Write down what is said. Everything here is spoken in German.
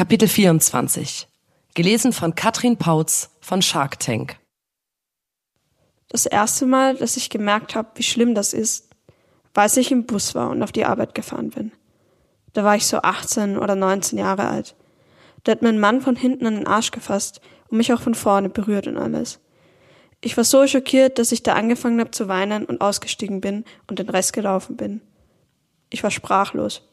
Kapitel 24. Gelesen von Katrin Pautz von Shark Tank. Das erste Mal, dass ich gemerkt habe, wie schlimm das ist, war, als ich im Bus war und auf die Arbeit gefahren bin. Da war ich so 18 oder 19 Jahre alt. Da hat mein Mann von hinten an den Arsch gefasst und mich auch von vorne berührt und alles. Ich war so schockiert, dass ich da angefangen habe zu weinen und ausgestiegen bin und den Rest gelaufen bin. Ich war sprachlos.